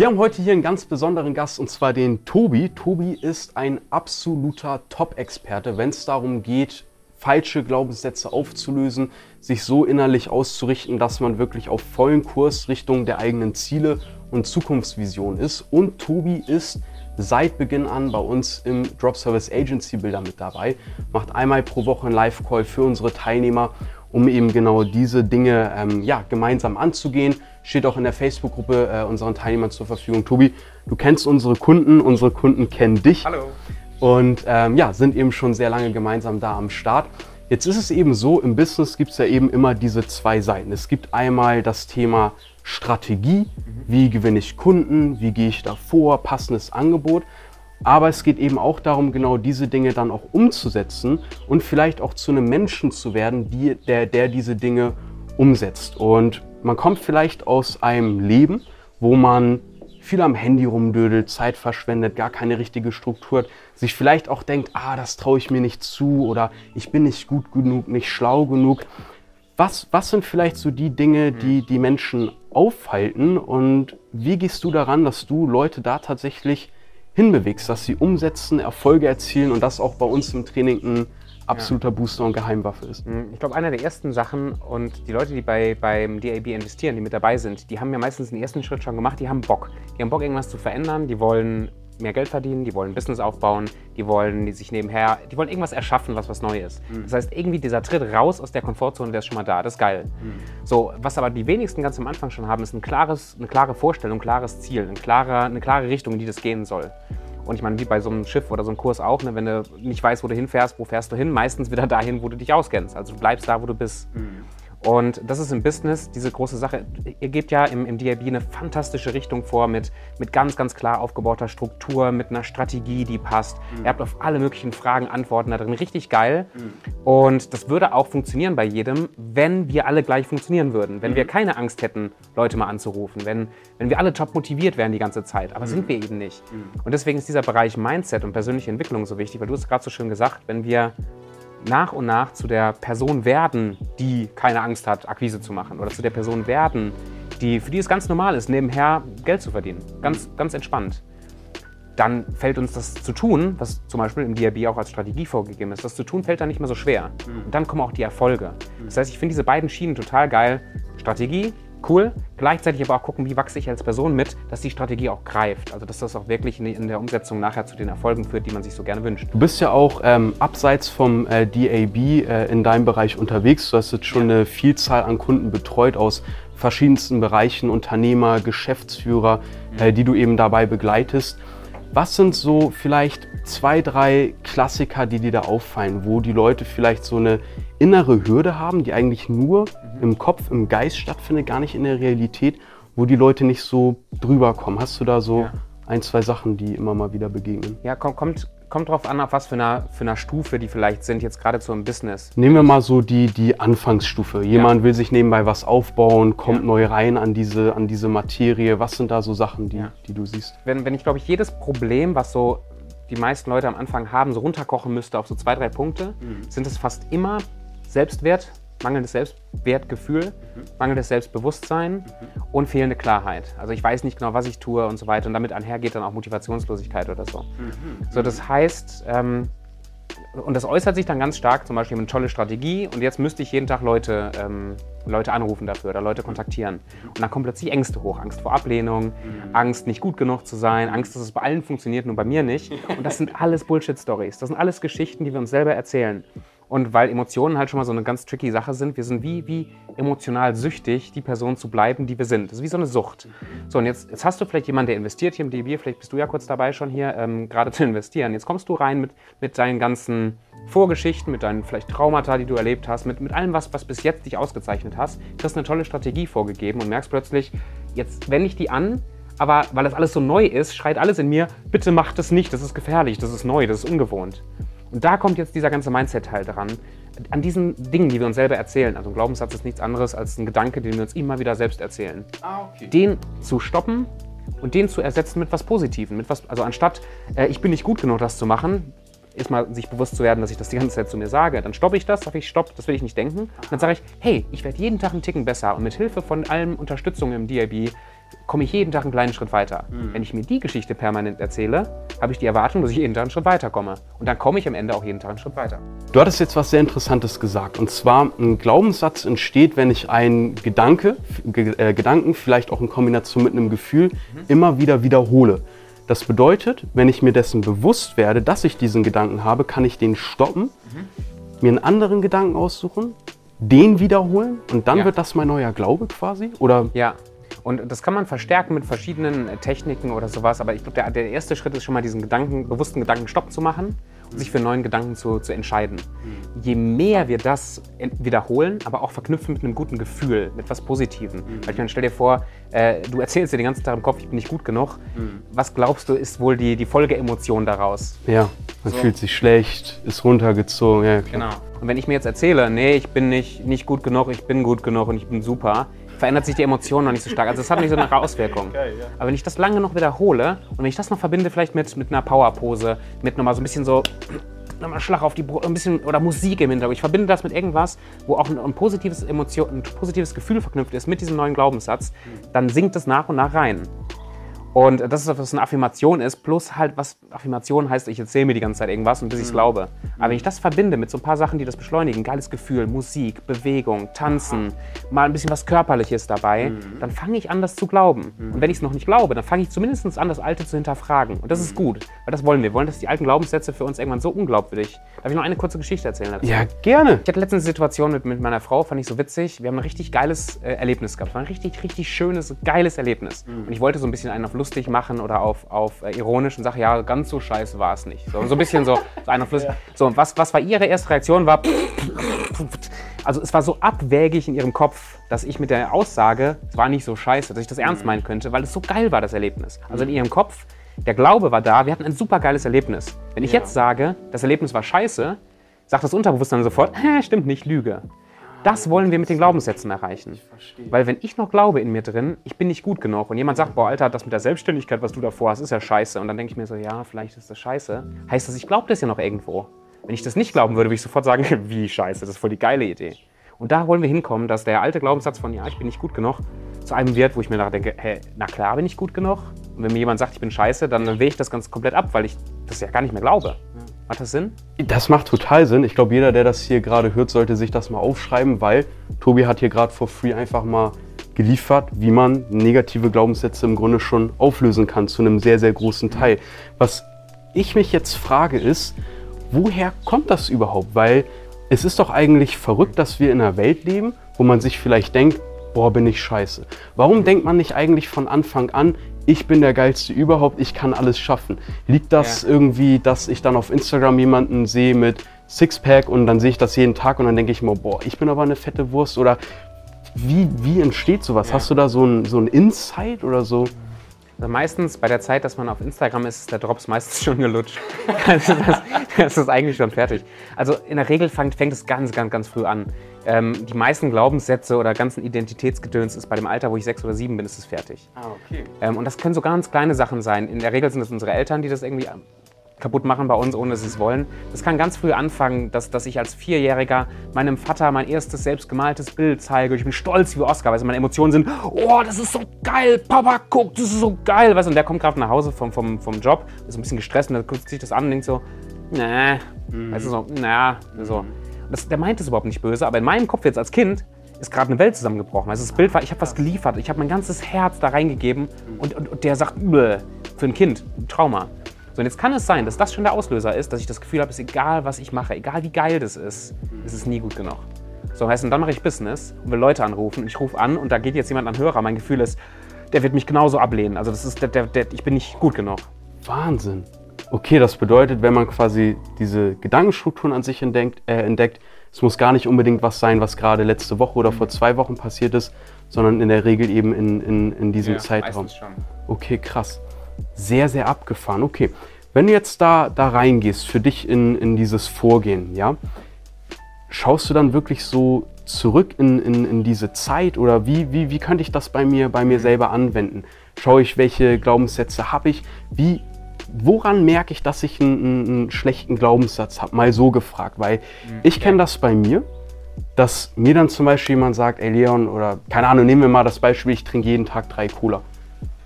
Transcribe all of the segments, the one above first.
Wir haben heute hier einen ganz besonderen Gast und zwar den Tobi. Tobi ist ein absoluter Top-Experte, wenn es darum geht, falsche Glaubenssätze aufzulösen, sich so innerlich auszurichten, dass man wirklich auf vollen Kurs Richtung der eigenen Ziele und Zukunftsvision ist. Und Tobi ist seit Beginn an bei uns im Drop Service Agency Bilder mit dabei, macht einmal pro Woche einen Live-Call für unsere Teilnehmer, um eben genau diese Dinge ähm, ja, gemeinsam anzugehen. Steht auch in der Facebook-Gruppe äh, unseren Teilnehmern zur Verfügung. Tobi, du kennst unsere Kunden, unsere Kunden kennen dich. Hallo. Und ähm, ja, sind eben schon sehr lange gemeinsam da am Start. Jetzt ist es eben so, im Business gibt es ja eben immer diese zwei Seiten. Es gibt einmal das Thema Strategie, wie gewinne ich Kunden, wie gehe ich da vor, passendes Angebot. Aber es geht eben auch darum, genau diese Dinge dann auch umzusetzen und vielleicht auch zu einem Menschen zu werden, die, der, der diese Dinge umsetzt. Und man kommt vielleicht aus einem Leben, wo man viel am Handy rumdödelt, Zeit verschwendet, gar keine richtige Struktur hat, sich vielleicht auch denkt, ah, das traue ich mir nicht zu oder ich bin nicht gut genug, nicht schlau genug. Was, was sind vielleicht so die Dinge, die die Menschen aufhalten und wie gehst du daran, dass du Leute da tatsächlich hinbewegst, dass sie umsetzen, Erfolge erzielen und das auch bei uns im Training ein absoluter Booster und Geheimwaffe ist. Ich glaube, einer der ersten Sachen und die Leute, die bei, beim DAB investieren, die mit dabei sind, die haben ja meistens den ersten Schritt schon gemacht, die haben Bock. Die haben Bock, irgendwas zu verändern, die wollen mehr Geld verdienen, die wollen ein Business aufbauen, die wollen die sich nebenher, die wollen irgendwas erschaffen, was was Neues. Mhm. Das heißt, irgendwie dieser Tritt raus aus der Komfortzone, der ist schon mal da, das ist geil. Mhm. So, was aber die wenigsten ganz am Anfang schon haben, ist ein klares, eine klare Vorstellung, ein klares Ziel, ein klarer, eine klare Richtung, in die das gehen soll. Und ich meine, wie bei so einem Schiff oder so einem Kurs auch, ne, wenn du nicht weißt, wo du hinfährst, wo fährst du hin? Meistens wieder dahin, wo du dich auskennst. Also du bleibst da, wo du bist. Mhm. Und das ist im Business diese große Sache. Ihr gebt ja im, im DIB eine fantastische Richtung vor mit, mit ganz, ganz klar aufgebauter Struktur, mit einer Strategie, die passt. Mhm. Ihr habt auf alle möglichen Fragen Antworten da drin. Richtig geil. Mhm. Und das würde auch funktionieren bei jedem, wenn wir alle gleich funktionieren würden. Wenn mhm. wir keine Angst hätten, Leute mal anzurufen. Wenn, wenn wir alle top motiviert wären die ganze Zeit. Aber sind mhm. wir eben nicht. Mhm. Und deswegen ist dieser Bereich Mindset und persönliche Entwicklung so wichtig, weil du hast gerade so schön gesagt, wenn wir nach und nach zu der Person werden, die keine Angst hat, Akquise zu machen. Oder zu der Person werden, die, für die es ganz normal ist, nebenher Geld zu verdienen. Ganz, ganz entspannt. Dann fällt uns das zu tun, was zum Beispiel im DRB auch als Strategie vorgegeben ist, das zu tun fällt dann nicht mehr so schwer. Mhm. Und dann kommen auch die Erfolge. Das heißt, ich finde diese beiden Schienen total geil. Strategie, cool. Gleichzeitig aber auch gucken, wie wachse ich als Person mit, dass die Strategie auch greift. Also dass das auch wirklich in der Umsetzung nachher zu den Erfolgen führt, die man sich so gerne wünscht. Du bist ja auch ähm, abseits vom äh, DAB äh, in deinem Bereich unterwegs. Du hast jetzt schon eine Vielzahl an Kunden betreut aus verschiedensten Bereichen, Unternehmer, Geschäftsführer, mhm. äh, die du eben dabei begleitest. Was sind so vielleicht zwei, drei Klassiker, die dir da auffallen, wo die Leute vielleicht so eine innere Hürde haben, die eigentlich nur mhm. im Kopf, im Geist stattfindet, gar nicht in der Realität, wo die Leute nicht so drüber kommen? Hast du da so ja. ein, zwei Sachen, die immer mal wieder begegnen? Ja, kommt, kommt, kommt drauf an, auf was für einer, für einer Stufe die vielleicht sind, jetzt gerade so im Business. Nehmen wir mal so die, die Anfangsstufe. Jemand ja. will sich nebenbei was aufbauen, kommt ja. neu rein an diese, an diese Materie. Was sind da so Sachen, die, ja. die du siehst? Wenn, wenn ich, glaube ich, jedes Problem, was so die meisten Leute am Anfang haben, so runterkochen müsste auf so zwei, drei Punkte, mhm. sind es fast immer Selbstwert, mangelndes Selbstwertgefühl, mhm. mangelndes Selbstbewusstsein mhm. und fehlende Klarheit. Also ich weiß nicht genau, was ich tue und so weiter. Und damit einhergeht dann auch Motivationslosigkeit oder so. Mhm. So, das heißt, ähm, und das äußert sich dann ganz stark, zum Beispiel eine tolle Strategie und jetzt müsste ich jeden Tag Leute, ähm, Leute anrufen dafür oder Leute kontaktieren. Und dann kommen plötzlich Ängste hoch. Angst vor Ablehnung, mhm. Angst, nicht gut genug zu sein, Angst, dass es bei allen funktioniert, nur bei mir nicht. Und das sind alles Bullshit-Stories. Das sind alles Geschichten, die wir uns selber erzählen. Und weil Emotionen halt schon mal so eine ganz tricky Sache sind, wir sind wie, wie emotional süchtig, die Person zu bleiben, die wir sind. Das ist wie so eine Sucht. So, und jetzt, jetzt hast du vielleicht jemanden, der investiert hier im DB, vielleicht bist du ja kurz dabei schon hier, ähm, gerade zu investieren. Jetzt kommst du rein mit, mit deinen ganzen Vorgeschichten, mit deinen vielleicht Traumata, die du erlebt hast, mit, mit allem, was, was bis jetzt dich ausgezeichnet hast, kriegst eine tolle Strategie vorgegeben und merkst plötzlich, jetzt wende ich die an, aber weil das alles so neu ist, schreit alles in mir, bitte mach das nicht, das ist gefährlich, das ist neu, das ist ungewohnt. Und da kommt jetzt dieser ganze Mindset-Teil dran. An diesen Dingen, die wir uns selber erzählen. Also ein Glaubenssatz ist nichts anderes als ein Gedanke, den wir uns immer wieder selbst erzählen. Ah, okay. Den zu stoppen und den zu ersetzen mit was Positivem. Mit was, also anstatt, äh, ich bin nicht gut genug, das zu machen, erstmal sich bewusst zu werden, dass ich das die ganze Zeit zu mir sage. Dann stoppe ich das, sage ich, stopp, das will ich nicht denken. Und dann sage ich, hey, ich werde jeden Tag einen Ticken besser und mit Hilfe von allen Unterstützungen im DIB komme ich jeden Tag einen kleinen Schritt weiter. Mhm. Wenn ich mir die Geschichte permanent erzähle, habe ich die Erwartung, dass ich jeden Tag einen Schritt weiterkomme. Und dann komme ich am Ende auch jeden Tag einen Schritt weiter. Du hattest jetzt was sehr Interessantes gesagt. Und zwar, ein Glaubenssatz entsteht, wenn ich einen Gedanke, Ge äh, Gedanken, vielleicht auch in Kombination mit einem Gefühl, immer wieder wiederhole. Das bedeutet, wenn ich mir dessen bewusst werde, dass ich diesen Gedanken habe, kann ich den stoppen, mir einen anderen Gedanken aussuchen, den wiederholen und dann Ja. wird das mein neuer Glaube quasi? Oder Ja. Und das kann man verstärken mit verschiedenen äh, Techniken oder sowas. Aber ich glaube, der, der erste Schritt ist schon mal diesen Gedanken, bewussten Gedanken Stopp zu machen und sich für neuen Gedanken zu, zu entscheiden. Je mehr wir das en- wiederholen, aber auch verknüpfen mit einem guten Gefühl, mit was Positivem. Weil ich meine, stell dir vor, äh, du erzählst dir den ganzen Tag im Kopf, ich bin nicht gut genug. Was glaubst du, ist wohl die, die Folgeemotion daraus? ja, man fühlt sich schlecht, ist runtergezogen. Ja. Genau. Und wenn ich mir jetzt erzähle, nee, ich bin nicht, nicht gut genug, ich bin gut genug und ich bin super, verändert sich die Emotion noch nicht so stark. Also es hat nicht so eine Auswirkung. Aber wenn ich das lange noch wiederhole und wenn ich das noch verbinde vielleicht mit, mit einer Powerpose, mit nochmal so ein bisschen so nochmal Schlag auf die Brust, ein bisschen oder Musik im Hintergrund. Ich verbinde das mit irgendwas, wo auch ein, ein positives Emotion, ein positives Gefühl verknüpft ist mit diesem neuen Glaubenssatz, dann sinkt es nach und nach rein. Und das ist, was eine Affirmation ist, plus halt, was Affirmation heißt, ich erzähle mir die ganze Zeit irgendwas und bis ich es glaube. Aber wenn ich das verbinde mit so ein paar Sachen, die das beschleunigen, geiles Gefühl, Musik, Bewegung, Tanzen, mal ein bisschen was Körperliches dabei, dann fange ich an, das zu glauben. Und wenn ich es noch nicht glaube, dann fange ich zumindest an, das Alte zu hinterfragen. Und das ist gut, weil das wollen wir. Wir wollen, dass die alten Glaubenssätze für uns irgendwann so unglaubwürdig. Darf ich noch eine kurze Geschichte erzählen dazu? ja, gerne. Ich hatte letztens eine Situation mit, mit meiner Frau, fand ich so witzig. Wir haben ein richtig geiles äh, Erlebnis gehabt. Es war ein richtig, richtig schönes, geiles Erlebnis. Und ich wollte so ein bisschen einen auf lustig machen oder auf, auf äh, ironisch und sage, ja, ganz so scheiße war es nicht. So, so ein bisschen so, so einen auf lustig. So, was, was war ihre erste Reaktion? War, also es war so abwägig in ihrem Kopf, dass ich mit der Aussage, es war nicht so scheiße, dass ich das ernst meinen könnte, weil es so geil war, das Erlebnis. Also in ihrem Kopf, der Glaube war da, wir hatten ein super geiles Erlebnis. Wenn ich jetzt sage, das Erlebnis war scheiße, sagt das Unterbewusstsein sofort, Hä, stimmt nicht, Lüge. Das wollen wir mit den Glaubenssätzen erreichen. Weil wenn ich noch glaube in mir drin, ich bin nicht gut genug und jemand sagt, boah, Alter, das mit der Selbstständigkeit, was du davor hast, ist ja scheiße. Und dann denke ich mir so, ja, vielleicht ist das scheiße. Heißt das, ich glaube das ja noch irgendwo. Wenn ich das nicht glauben würde, würde ich sofort sagen, wie scheiße, das ist voll die geile Idee. Und da wollen wir hinkommen, dass der alte Glaubenssatz von, ja, ich bin nicht gut genug, zu einem wird, wo ich mir nachdenke, hä, na klar bin ich gut genug. Und wenn mir jemand sagt, ich bin scheiße, dann wähle ich das ganz komplett ab, weil ich das ja gar nicht mehr glaube. Macht das Sinn? Das macht total Sinn. Ich glaube, jeder, der das hier gerade hört, sollte sich das mal aufschreiben, weil Tobi hat hier gerade for free einfach mal geliefert, wie man negative Glaubenssätze im Grunde schon auflösen kann, zu einem sehr, sehr großen Teil. Was ich mich jetzt frage ist, woher kommt das überhaupt? Weil es ist doch eigentlich verrückt, dass wir in einer Welt leben, wo man sich vielleicht denkt, boah, bin ich scheiße. Warum denkt man nicht eigentlich von Anfang an, ich bin der geilste überhaupt, ich kann alles schaffen? Liegt das Ja. irgendwie, dass ich dann auf Instagram jemanden sehe mit Sixpack und dann sehe ich das jeden Tag und dann denke ich mir, boah, ich bin aber eine fette Wurst oder wie, wie entsteht sowas? Ja. Hast du da so ein, so ein Insight oder so? Also meistens bei der Zeit, dass man auf Instagram ist, ist der Drops meistens schon gelutscht. Also das, das ist eigentlich schon fertig. Also in der Regel fängt, fängt es ganz, ganz, ganz früh an. Ähm, die meisten Glaubenssätze oder ganzen Identitätsgedöns ist bei dem Alter, wo ich sechs oder sieben bin, ist es fertig. Ah, okay. Ähm, und das können so ganz kleine Sachen sein. In der Regel sind es unsere Eltern, die das irgendwie kaputt machen bei uns, ohne dass sie es wollen. Das kann ganz früh anfangen, dass, dass ich als Vierjähriger meinem Vater mein erstes selbstgemaltes Bild zeige. Ich bin stolz wie Oscar, weil meine Emotionen sind, oh, das ist so geil, Papa, guck, das ist so geil. Weißt, du, und der kommt gerade nach Hause vom, vom, vom Job, ist ein bisschen gestresst und dann guckt sich das an und denkt so, nee, weißt du, so, na, so. Und Das, der meint es überhaupt nicht böse, aber in meinem Kopf jetzt als Kind ist gerade eine Welt zusammengebrochen. Also das Bild war, ich habe was geliefert, ich habe mein ganzes Herz da reingegeben und, und, und der sagt, für ein Kind, Trauma. So, und jetzt kann es sein, dass das schon der Auslöser ist, dass ich das Gefühl habe, es ist egal, was ich mache, egal wie geil das ist, es ist nie gut genug. So heißt, und dann mache ich Business und will Leute anrufen. Und ich rufe an und da geht jetzt jemand an Hörer. Mein Gefühl ist, der wird mich genauso ablehnen. Also das ist der, der, der, ich bin nicht gut genug. Wahnsinn. Okay, das bedeutet, wenn man quasi diese Gedankenstrukturen an sich entdeckt, äh, entdeckt, es muss gar nicht unbedingt was sein, was gerade letzte Woche oder vor zwei Wochen passiert ist, sondern in der Regel eben in, in, in diesem Zeitraum. meistens schon. Okay, krass. Sehr, sehr abgefahren. Okay. Wenn du jetzt da, da reingehst, für dich in, in dieses Vorgehen, ja, schaust du dann wirklich so zurück in, in, in diese Zeit oder wie, wie, wie könnte ich das bei mir, bei mir selber anwenden? Schaue ich, welche Glaubenssätze habe ich? Wie, woran merke ich, dass ich einen, einen, schlechten Glaubenssatz habe? Mal so gefragt, weil ich kenne das bei mir, dass mir dann zum Beispiel jemand sagt, ey Leon, oder keine Ahnung, nehmen wir mal das Beispiel, ich trinke jeden Tag drei Cola.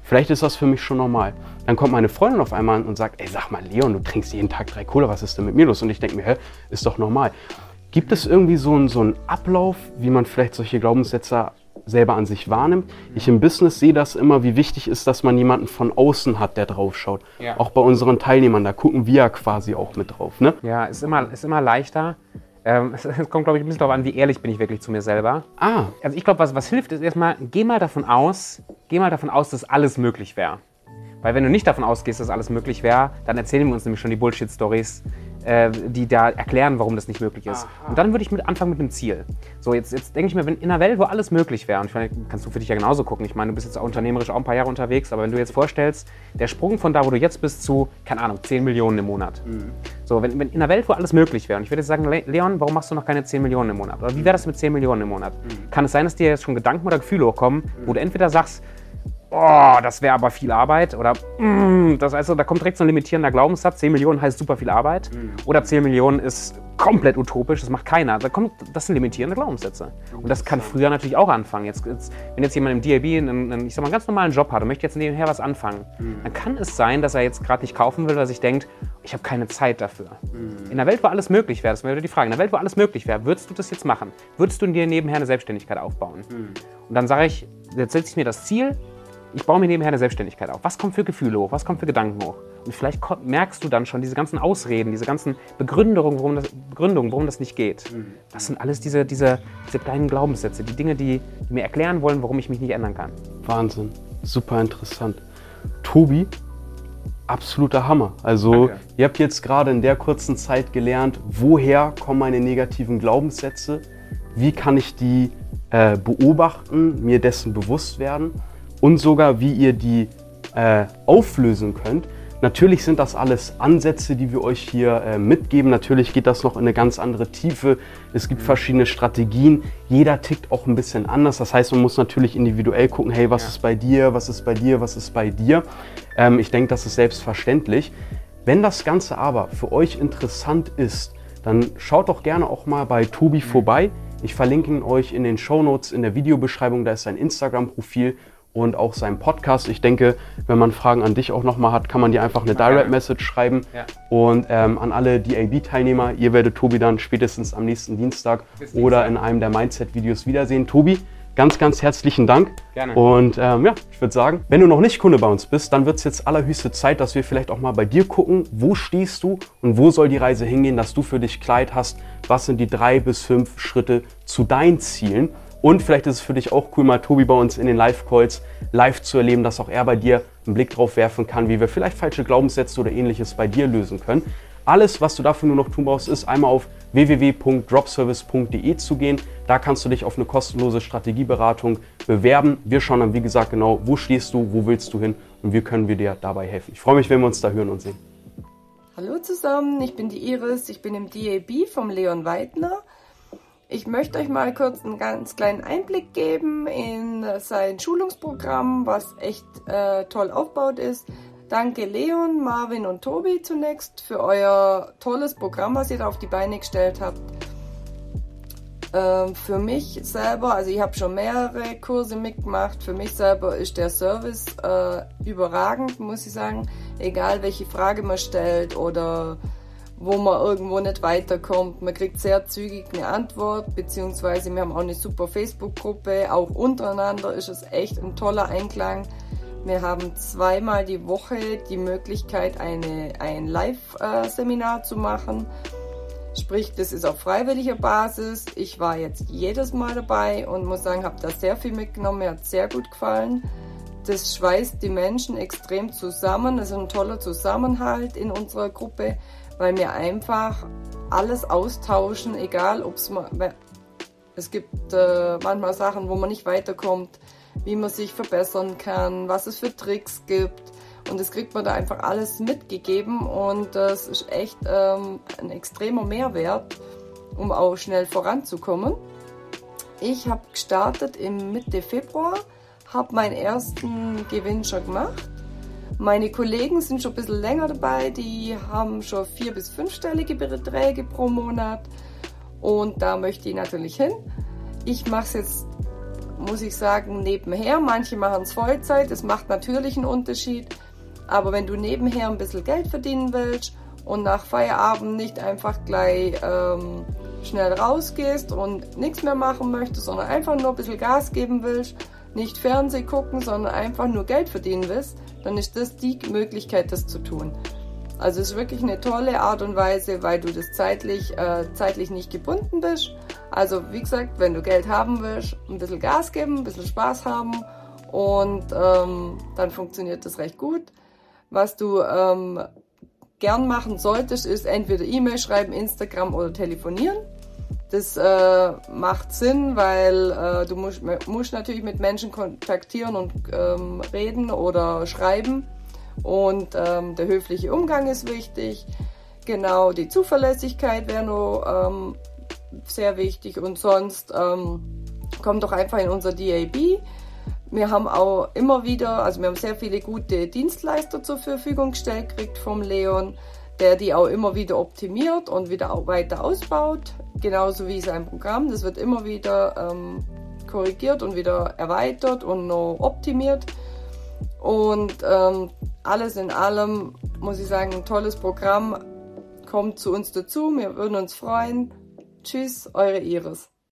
Vielleicht ist das für mich schon normal. Dann kommt meine Freundin auf einmal an und sagt, ey, sag mal, Leon, du trinkst jeden Tag drei Cola, was ist denn mit mir los? Und ich denke mir, hä, ist doch normal. Gibt es irgendwie so einen, so einen Ablauf, wie man vielleicht solche Glaubenssätze selber an sich wahrnimmt? Ich im Business sehe das immer, wie wichtig ist, dass man jemanden von außen hat, der drauf schaut. Ja. Auch bei unseren Teilnehmern, da gucken wir ja quasi auch mit drauf. Ne? Ja, ist immer, ist immer leichter. Ähm, es, es kommt, glaube ich, ein bisschen darauf an, wie ehrlich bin ich wirklich zu mir selber. Ah, Also ich glaube, was, was hilft, ist erstmal, geh mal davon aus, geh mal davon aus, dass alles möglich wäre. Weil wenn du nicht davon ausgehst, dass alles möglich wäre, dann erzählen wir uns nämlich schon die Bullshit-Stories, äh, die da erklären, warum das nicht möglich ist. Und dann würde ich mit anfangen mit einem Ziel. So, jetzt, jetzt denke ich mir, wenn in einer Welt, wo alles möglich wäre, und ich meine, kannst du für dich ja genauso gucken. Ich meine, du bist jetzt auch unternehmerisch auch ein paar Jahre unterwegs, aber wenn du jetzt vorstellst, der Sprung von da, wo du jetzt bist, zu, keine Ahnung, 10 Millionen im Monat. So, wenn, wenn in einer Welt, wo alles möglich wäre, und ich würde jetzt sagen, Le Leon, warum machst du noch keine 10 Millionen im Monat? Oder wie wäre das mit 10 Millionen im Monat? Kann es sein, dass dir jetzt schon Gedanken oder Gefühle hochkommen, wo du entweder sagst, oh, das wäre aber viel Arbeit. Oder mm, das heißt, da kommt direkt so ein limitierender Glaubenssatz. 10 Millionen heißt super viel Arbeit. Oder 10 Millionen ist komplett utopisch, das macht keiner. Da kommt, das sind limitierende Glaubenssätze. Und das kann früher natürlich auch anfangen. Jetzt, jetzt, wenn jetzt jemand im DAB einen, einen, ich sag mal, einen ganz normalen Job hat und möchte jetzt nebenher was anfangen, dann kann es sein, dass er jetzt gerade nicht kaufen will, weil er sich denkt, ich habe keine Zeit dafür. In einer Welt, wo alles möglich wäre, das wäre wieder die Frage, in einer Welt, wo alles möglich wäre, würdest du das jetzt machen? Würdest du dir nebenher eine Selbstständigkeit aufbauen? Und dann sage ich, jetzt setze ich mir das Ziel, ich baue mir nebenher eine Selbstständigkeit auf. Was kommt für Gefühle hoch? Was kommt für Gedanken hoch? Und vielleicht merkst du dann schon diese ganzen Ausreden, diese ganzen Begründungen, warum das, Begründungen, warum das nicht geht. Das sind alles diese, diese, diese kleinen Glaubenssätze, die Dinge, die, die mir erklären wollen, warum ich mich nicht ändern kann. Wahnsinn. Super interessant. Tobi, absoluter Hammer. Also, Danke. ihr habt jetzt gerade in der kurzen Zeit gelernt, woher kommen meine negativen Glaubenssätze, wie kann ich die äh, beobachten, mir dessen bewusst werden und sogar, wie ihr die äh, auflösen könnt. Natürlich sind das alles Ansätze, die wir euch hier äh, mitgeben. Natürlich geht das noch in eine ganz andere Tiefe. Es gibt verschiedene Strategien. Jeder tickt auch ein bisschen anders. Das heißt, man muss natürlich individuell gucken, hey, was Ja. ist bei dir, was ist bei dir, was ist bei dir. Ähm, ich denke, das ist selbstverständlich. Wenn das Ganze aber für euch interessant ist, dann schaut doch gerne auch mal bei Tobi vorbei. Ich verlinke ihn euch in den Show Notes in der Videobeschreibung. Da ist sein Instagram-Profil und auch sein Podcast. Ich denke, wenn man Fragen an dich auch nochmal hat, kann man dir einfach eine. Direct Message schreiben. Ja. Und ähm, an alle DAB-Teilnehmer, ihr werdet Tobi dann spätestens am nächsten Dienstag Bis oder Dienstag. in einem der Mindset-Videos wiedersehen. Tobi, ganz, ganz herzlichen Dank. Gerne. Und ähm, ja, ich würde sagen, wenn du noch nicht Kunde bei uns bist, dann wird es jetzt allerhöchste Zeit, dass wir vielleicht auch mal bei dir gucken, wo stehst du und wo soll die Reise hingehen, dass du für dich Kleid hast. Was sind die drei bis fünf Schritte zu deinen Zielen? Und vielleicht ist es für dich auch cool, mal Tobi bei uns in den Live-Calls live zu erleben, dass auch er bei dir einen Blick drauf werfen kann, wie wir vielleicht falsche Glaubenssätze oder ähnliches bei dir lösen können. Alles, was du dafür nur noch tun brauchst, ist einmal auf www.dropservice.de zu gehen. Da kannst du dich auf eine kostenlose Strategieberatung bewerben. Wir schauen dann, wie gesagt, genau, wo stehst du, wo willst du hin und wie können wir dir dabei helfen. Ich freue mich, wenn wir uns da hören und sehen. Hallo zusammen, ich bin die Iris, ich bin im DAB vom Leon Weidner. Ich möchte euch mal kurz einen ganz kleinen Einblick geben in sein Schulungsprogramm, was echt äh, toll aufgebaut ist. Danke Leon, Marvin und Tobi zunächst für euer tolles Programm, was ihr da auf die Beine gestellt habt. Ähm, für mich selber, also ich habe schon mehrere Kurse mitgemacht, für mich selber ist der Service äh, überragend, muss ich sagen. Egal welche Frage man stellt oder wo man irgendwo nicht weiterkommt. Man kriegt sehr zügig eine Antwort, beziehungsweise wir haben auch eine super Facebook-Gruppe. Auch untereinander ist es echt ein toller Einklang. Wir haben zweimal die Woche die Möglichkeit, eine, ein Live-Seminar zu machen. Sprich, das ist auf freiwilliger Basis. Ich war jetzt jedes Mal dabei und muss sagen, habe da sehr viel mitgenommen. Mir hat sehr gut gefallen. Das schweißt die Menschen extrem zusammen. Das ist ein toller Zusammenhalt in unserer Gruppe, weil wir einfach alles austauschen, egal ob es mal. Es gibt äh, manchmal Sachen, wo man nicht weiterkommt, wie man sich verbessern kann, was es für Tricks gibt. Und das kriegt man da einfach alles mitgegeben und das ist echt ähm, ein extremer Mehrwert, um auch schnell voranzukommen. Ich habe gestartet im Mitte Februar, habe meinen ersten Gewinn schon gemacht. Meine Kollegen sind schon ein bisschen länger dabei, die haben schon vier- bis fünfstellige Beträge pro Monat und da möchte ich natürlich hin. Ich mache es jetzt muss ich sagen, nebenher. Manche machen es Vollzeit, das macht natürlich einen Unterschied. Aber wenn du nebenher ein bisschen Geld verdienen willst und nach Feierabend nicht einfach gleich ähm, schnell rausgehst und nichts mehr machen möchtest, sondern einfach nur ein bisschen Gas geben willst, nicht Fernseh gucken, sondern einfach nur Geld verdienen willst, dann ist das die Möglichkeit, das zu tun. Also es ist wirklich eine tolle Art und Weise, weil du das zeitlich, äh, zeitlich nicht gebunden bist. Also wie gesagt, wenn du Geld haben willst, ein bisschen Gas geben, ein bisschen Spaß haben und ähm, dann funktioniert das recht gut. Was du ähm, gern machen solltest, ist entweder E-Mail schreiben, Instagram oder telefonieren. Das äh, macht Sinn, weil äh, du musst, musst natürlich mit Menschen kontaktieren und ähm, reden oder schreiben. Und ähm, der höfliche Umgang ist wichtig. Genau, die Zuverlässigkeit wäre nur ähm, sehr wichtig. Und sonst ähm, komm doch einfach in unser DAB. Wir haben auch immer wieder, also wir haben sehr viele gute Dienstleister zur Verfügung gestellt gekriegt vom Leon, der die auch immer wieder optimiert und wieder weiter ausbaut, genauso wie sein Programm. Das wird immer wieder ähm, korrigiert und wieder erweitert und noch optimiert. Und ähm, alles in allem muss ich sagen, ein tolles Programm kommt zu uns dazu. Wir würden uns freuen. Tschüss, eure Iris.